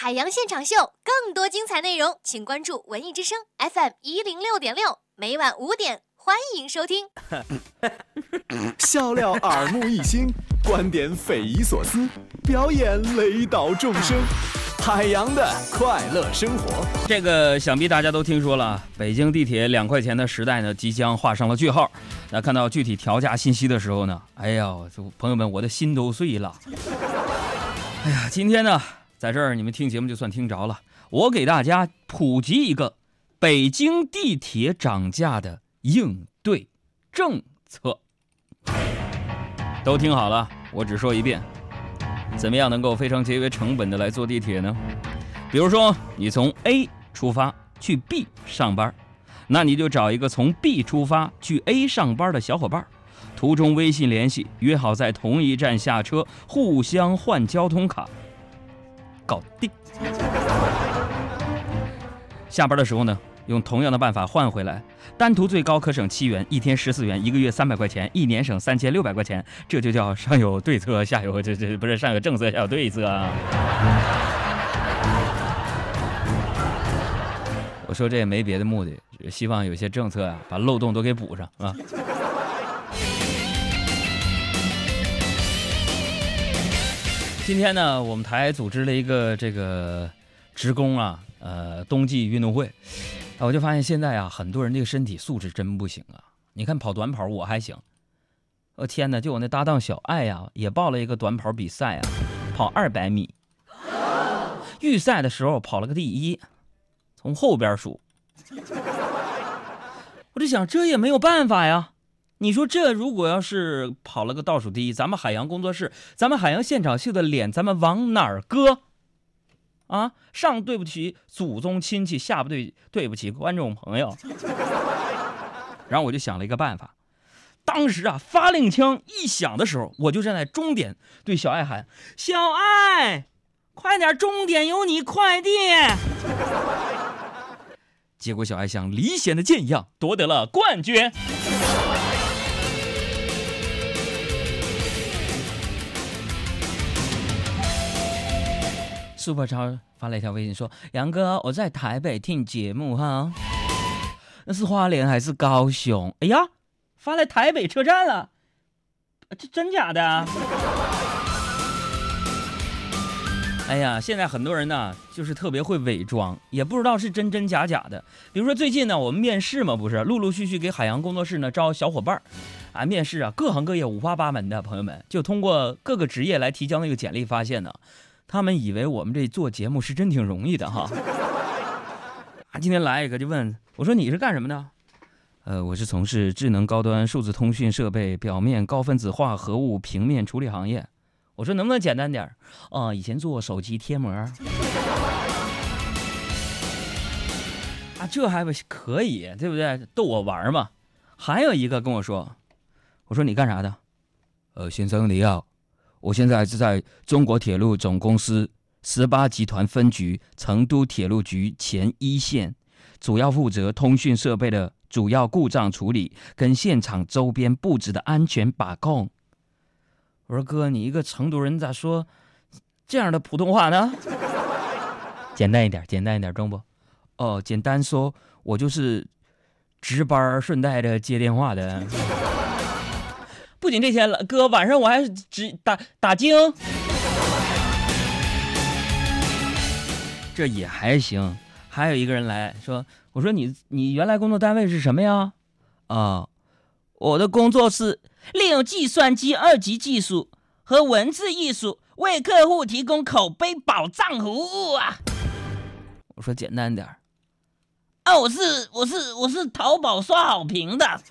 海洋现场秀，更多精彩内容，请关注文艺之声 FM 一零六点六，每晚五点，欢迎收听。笑料耳目一新，观点匪夷所思，表演雷倒众生。海洋的快乐生活，这个想必大家都听说了。北京地铁两块钱的时代呢，即将画上了句号。那看到具体调价信息的时候呢，哎呀，朋友们，我的心都碎了。哎呀，今天呢。在这儿，你们听节目就算听着了。我给大家普及一个北京地铁涨价的应对政策，都听好了。我只说一遍，怎么样能够非常节约成本的来坐地铁呢？比如说，你从 A 出发去 B 上班，那你就找一个从 B 出发去 A 上班的小伙伴，途中微信联系，约好在同一站下车，互相换交通卡。搞定。下班的时候呢，用同样的办法换回来，单图最高可省七元，一天十四元，一个月三百块钱，一年省三千六百块钱。这就叫上有对策，下有这这不是上有政策，下有对策啊。我说这也没别的目的，希望有些政策啊，把漏洞都给补上啊。今天呢，我们台组织了一个这个职工啊，呃，冬季运动会，我就发现现在啊，很多人这个身体素质真不行啊。你看跑短跑我还行，我天哪，就我那搭档小爱呀，也报了一个短跑比赛啊，跑二百米，预赛的时候跑了个第一，从后边数，我就想这也没有办法呀。你说这如果要是跑了个倒数第一，咱们海洋工作室，咱们海洋现场秀的脸，咱们往哪儿搁？啊，上对不起祖宗亲戚，下不对对不起观众朋友。然后我就想了一个办法，当时啊发令枪一响的时候，我就站在终点对小爱喊：“小爱，快点，终点有你快点！”结果小爱像离弦的箭一样夺得了冠军。Super 超发了一条微信说：“杨哥，我在台北听节目哈，那是花莲还是高雄？哎呀，发来台北车站了，这真假的？哎呀，现在很多人呢，就是特别会伪装，也不知道是真真假假的。比如说最近呢，我们面试嘛，不是陆陆续续给海洋工作室呢招小伙伴儿啊，面试啊，各行各业五花八门的朋友们，就通过各个职业来提交那个简历，发现呢。”他们以为我们这做节目是真挺容易的哈，啊，今天来一个就问我说你是干什么的？呃，我是从事智能高端数字通讯设备表面高分子化合物平面处理行业。我说能不能简单点儿？哦，以前做手机贴膜。啊，这还不可以对不对？逗我玩嘛。还有一个跟我说，我说你干啥的？呃，先生你好。我现在是在中国铁路总公司十八集团分局成都铁路局前一线，主要负责通讯设备的主要故障处理跟现场周边布置的安全把控。我说哥，你一个成都人咋说这样的普通话呢？简单一点，简单一点，中不？哦，简单说，我就是值班顺带着接电话的。不仅这些了，哥，晚上我还只打打精，这也还行。还有一个人来说：“我说你你原来工作单位是什么呀？啊，我的工作是利用计算机二级技术和文字艺术为客户提供口碑保障服务啊。”我说简单点儿，啊，我是我是我是淘宝刷好评的。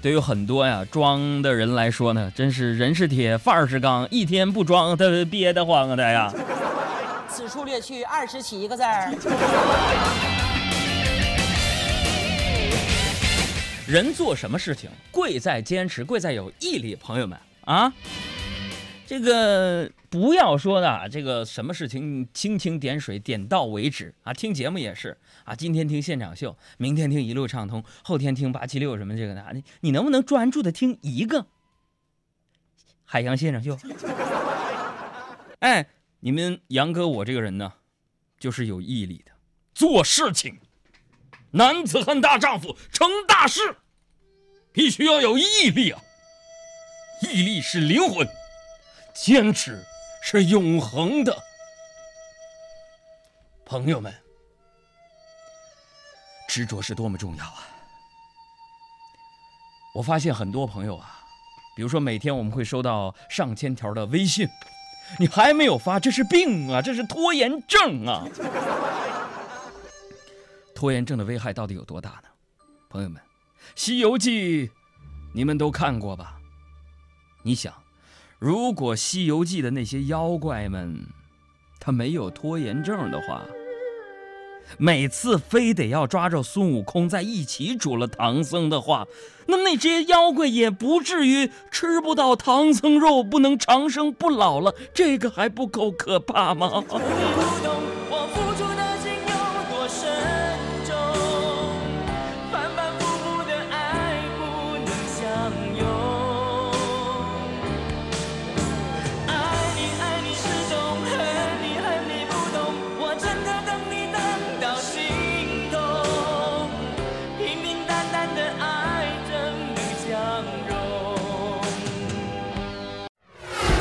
对于很多呀装的人来说呢，真是人是铁，范儿是钢，一天不装他憋得慌啊他呀。此处略去二十七个字儿。人做什么事情，贵在坚持，贵在有毅力，朋友们啊。这个不要说的，这个什么事情蜻蜓点水，点到为止啊！听节目也是啊，今天听现场秀，明天听一路畅通，后天听八七六什么这个的，你你能不能专注的听一个海洋现场秀？哎，你们杨哥我这个人呢，就是有毅力的，做事情，男子汉大丈夫成大事，必须要有毅力啊！毅力是灵魂，坚持是永恒的。朋友们，执着是多么重要啊！我发现很多朋友啊，比如说每天我们会收到上千条的微信，你还没有发，这是病啊，这是拖延症啊！拖延症的危害到底有多大呢？朋友们，《西游记》你们都看过吧？你想，如果《西游记》的那些妖怪们他没有拖延症的话，每次非得要抓着孙悟空在一起煮了唐僧的话，那那些妖怪也不至于吃不到唐僧肉，不能长生不老了。这个还不够可怕吗？